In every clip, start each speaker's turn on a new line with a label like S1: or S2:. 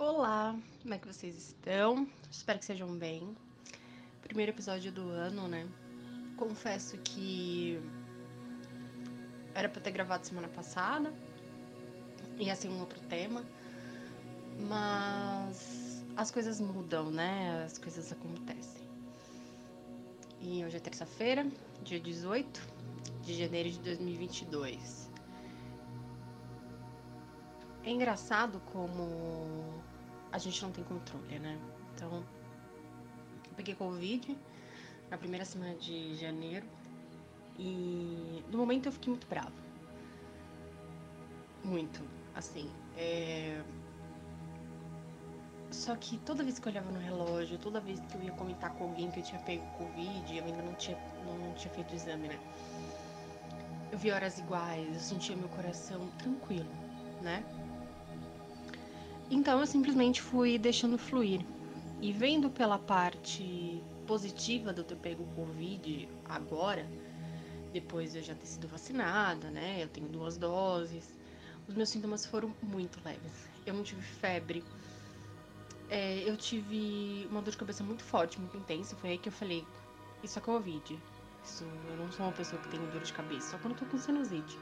S1: Olá, como é que vocês estão? Espero que sejam bem. Primeiro episódio do ano, né? Confesso que era pra ter gravado semana passada, ia ser um outro tema, mas as coisas mudam, né? As coisas acontecem. E hoje é terça-feira, dia 18 de janeiro de 2022. É engraçado como a gente não tem controle, né? Então, eu peguei Covid na primeira semana de janeiro e no momento eu fiquei muito brava. Muito, assim. É... Só que toda vez que eu olhava no relógio, toda vez que eu ia comentar com alguém que eu tinha pego Covid, eu ainda não tinha, não tinha feito o exame, né? Eu vi horas iguais, eu sentia meu coração tranquilo, né? Então eu simplesmente fui deixando fluir. E vendo pela parte positiva do ter pego o Covid agora, depois de eu já ter sido vacinada, né? Eu tenho duas doses. Os meus sintomas foram muito leves. Eu não tive febre. É, eu tive uma dor de cabeça muito forte, muito intensa. Foi aí que eu falei: Isso é Covid. Isso, eu não sou uma pessoa que tem dor de cabeça, só quando eu tô com sinusite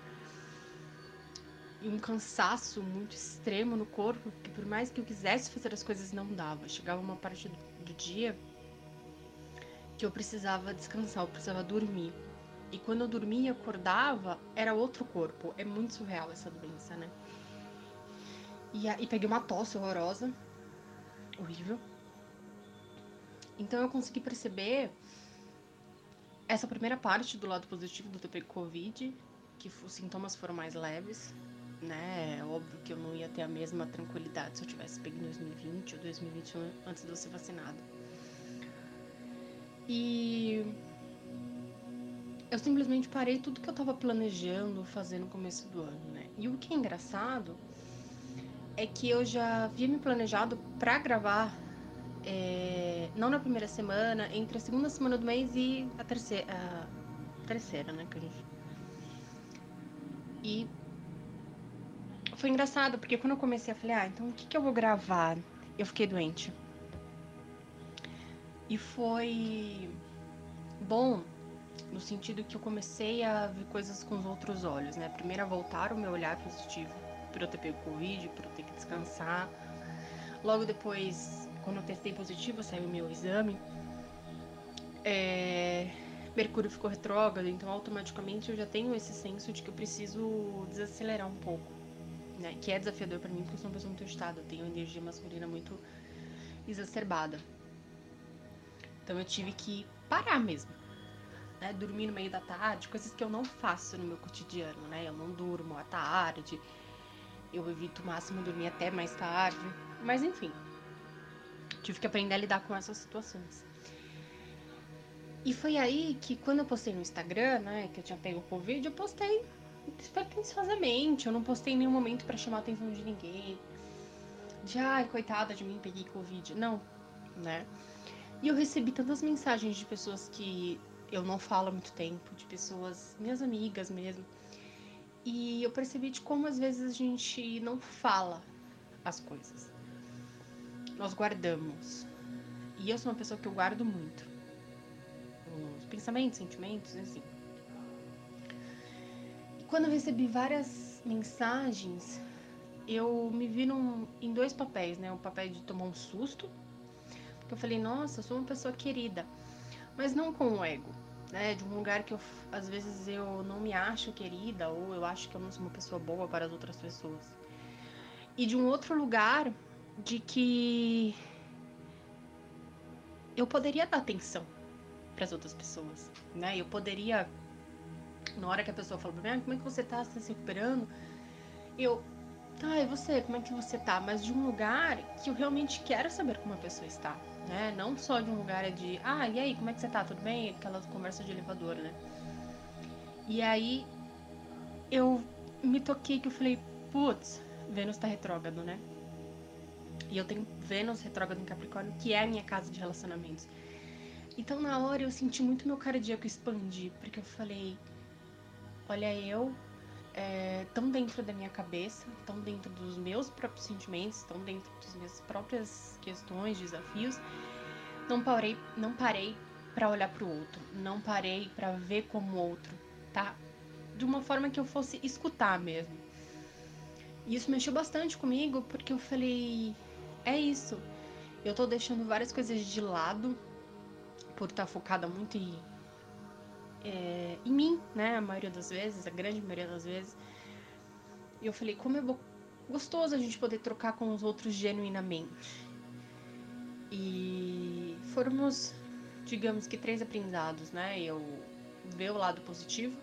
S1: um cansaço muito extremo no corpo, que por mais que eu quisesse fazer as coisas não dava. Chegava uma parte do, dia que eu precisava descansar, eu precisava dormir. E quando eu dormia e acordava, era outro corpo. É muito surreal essa doença, né? E, e peguei uma tosse horrorosa, horrível. Então eu consegui perceber essa primeira parte do lado positivo do TP Covid, que os sintomas foram mais leves, né? É óbvio que eu não ia ter a mesma tranquilidade se eu tivesse pego em 2020 ou 2021 antes de eu ser vacinada. E eu simplesmente parei tudo que eu tava planejando fazer no começo do ano, né? E o que é engraçado é que eu já havia me planejado para gravar é, não na primeira semana, entre a segunda semana do mês e a terceira, a terceira, né, que a gente... E foi engraçado, porque quando eu comecei, eu falei, ah, então o que, que eu vou gravar? Eu fiquei doente. E foi bom no sentido que eu comecei a ver coisas com os outros olhos, né? Primeiro a voltar o meu olhar positivo por eu ter pego Covid, por eu ter que descansar. Logo depois, quando eu testei positivo, saiu o meu exame. É... Mercúrio ficou retrógrado, então automaticamente eu já tenho esse senso de que eu preciso desacelerar um pouco né? Que é desafiador para mim porque eu sou uma pessoa muito agitada, eu tenho energia masculina muito exacerbada. Então eu tive que parar mesmo. Né? Dormir no meio da tarde, coisas que eu não faço no meu cotidiano, né? Eu não durmo à tarde, eu evito o máximo dormir até mais tarde. Mas enfim, tive que aprender a lidar com essas situações. E foi aí que quando eu postei no Instagram, né, que eu tinha pego o Covid, eu postei despretensiosamente. Eu não postei em nenhum momento para chamar a atenção de ninguém. De ai, coitada de mim, peguei Covid. Não, né? E eu recebi tantas mensagens de pessoas que eu não falo há muito tempo, de pessoas, minhas amigas mesmo. E eu percebi de como às vezes a gente não fala as coisas. Nós guardamos. E eu sou uma pessoa que eu guardo muito. Os pensamentos, sentimentos, assim quando eu recebi várias mensagens, eu me vi num, em dois papéis, né? O papel de tomar um susto, porque eu falei, nossa, eu sou uma pessoa querida, mas não com o ego, né? De um lugar que eu, às vezes eu não me acho querida ou eu acho que eu não sou uma pessoa boa para as outras pessoas. E de um outro lugar de que eu poderia dar atenção para as outras pessoas, né? Eu poderia na hora que a pessoa fala pra mim, ah, como é que você tá? Você tá se recuperando? Eu, tá, e você? Como é que você tá? Mas de um lugar que eu realmente quero saber como a pessoa está, né? Não só de um lugar de, ah, e aí, como é que você tá? Tudo bem? Aquela conversa de elevador, né? E aí eu me toquei que eu falei, putz, Vênus tá retrógrado, né? E eu tenho Vênus retrógrado em Capricórnio, que é a minha casa de relacionamentos. Então na hora eu senti muito meu cardíaco expandir, porque eu falei, olha eu é, dentro da minha cabeça, estão dentro dos meus próprios sentimentos, estão dentro das minhas próprias questões, desafios. Não parei, não parei para olhar para o outro, não parei para ver como o outro tá, de uma forma que eu fosse escutar mesmo. E isso mexeu bastante comigo porque eu falei, é isso. Eu tô deixando várias coisas de lado por estar tá focada muito em é, em mim, né? A maioria das vezes, a grande maioria das vezes. E eu falei, como é gostoso a gente poder trocar com os outros genuinamente. E formos, digamos que três aprendizados, né? Eu ver o lado positivo,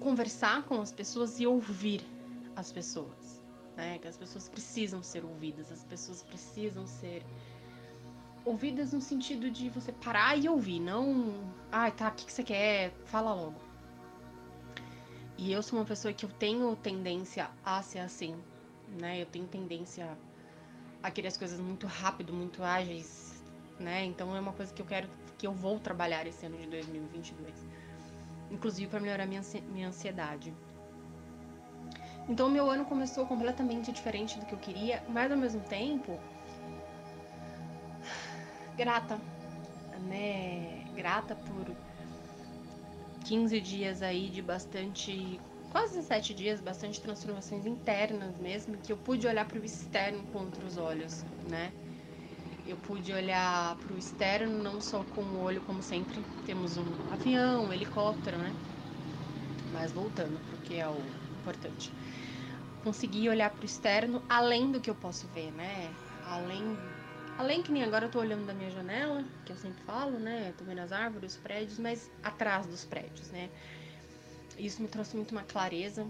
S1: conversar com as pessoas e ouvir as pessoas, né? Que as pessoas precisam ser ouvidas, as pessoas precisam ser ouvidas no sentido de você parar e ouvir, não. Ah, tá, o que, que você quer? Fala logo. E eu sou uma pessoa que eu tenho tendência a ser assim, né? Eu tenho tendência a querer as coisas muito rápido, muito ágeis, né? Então é uma coisa que eu quero, que eu vou trabalhar esse ano de 2022. Inclusive para melhorar minha, minha ansiedade. Então meu ano começou completamente diferente do que eu queria, mas ao mesmo tempo grata, né? Grata por 15 dias aí de bastante, quase 7 dias, bastante transformações internas mesmo, que eu pude olhar para o externo com outros olhos, né? Eu pude olhar para o externo não só com o olho, como sempre temos um avião, um helicóptero, né? Mas voltando, porque é o importante. Consegui olhar para o externo além do que eu posso ver, né? Além Além que nem agora eu tô olhando da minha janela, que eu sempre falo, né? Tô vendo as árvores, os prédios, mas atrás dos prédios, né? Isso me trouxe muito uma clareza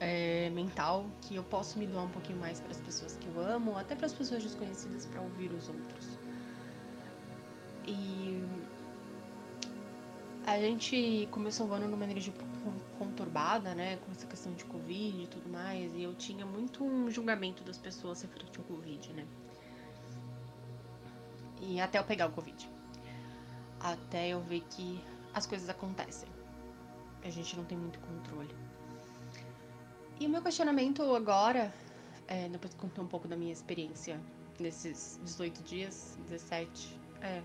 S1: é, mental que eu posso me doar um pouquinho mais para as pessoas que eu amo, até para as pessoas desconhecidas para ouvir os outros. E a gente começou o ano numa energia conturbada, né, com essa questão de Covid e tudo mais, e eu tinha muito um julgamento das pessoas referente ao Covid, né. E até eu pegar o Covid. Até eu ver que as coisas acontecem. A gente não tem muito controle. E o meu questionamento agora, é, depois que contei um pouco da minha experiência nesses 18 dias, 17, é,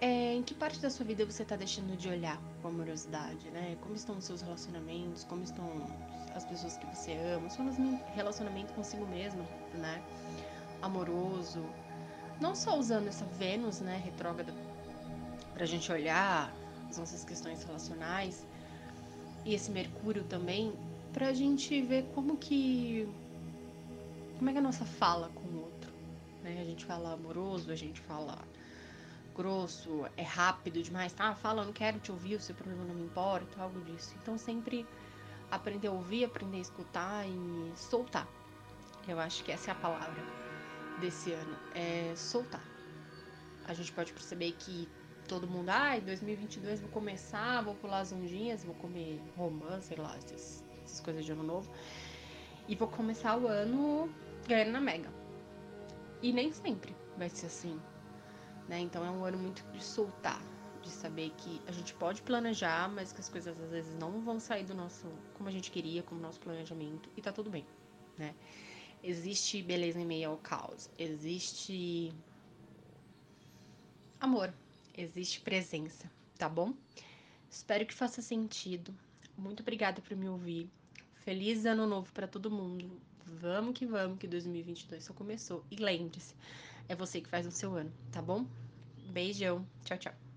S1: é, em que parte da sua vida você está deixando de olhar com amorosidade, né? Como estão os seus relacionamentos, como estão as pessoas que você ama, seu relacionamento consigo mesmo, né? Amoroso, não só usando essa Vênus, né, retrógrada, para a gente olhar as nossas questões relacionais e esse Mercúrio também, para a gente ver como que como é que é a nossa fala com o outro, né? A gente fala amoroso, a gente fala grosso, é rápido demais, tá? Fala, eu não quero te ouvir, o seu problema não me importa, algo disso. Então sempre aprender a ouvir, aprender a escutar e soltar. Eu acho que essa é a palavra desse ano é soltar. A gente pode perceber que todo mundo, ai, ah, 2022 vou começar, vou pular as ondinhas, vou comer romã, sei lá, essas, essas coisas de ano novo. E vou começar o ano ganhando na Mega. E nem sempre vai ser assim. Né? Então é um ano muito de soltar, de saber que a gente pode planejar, mas que as coisas às vezes não vão sair do nosso como a gente queria, como nosso planejamento, e tá tudo bem, né? Existe beleza em meio ao caos. Existe amor. Existe presença, tá bom? Espero que faça sentido. Muito obrigada por me ouvir. Feliz ano novo para todo mundo. Vamos que vamos, que 2022 só começou. E lembre-se, é você que faz o seu ano, tá bom? Beijão. Tchau, tchau.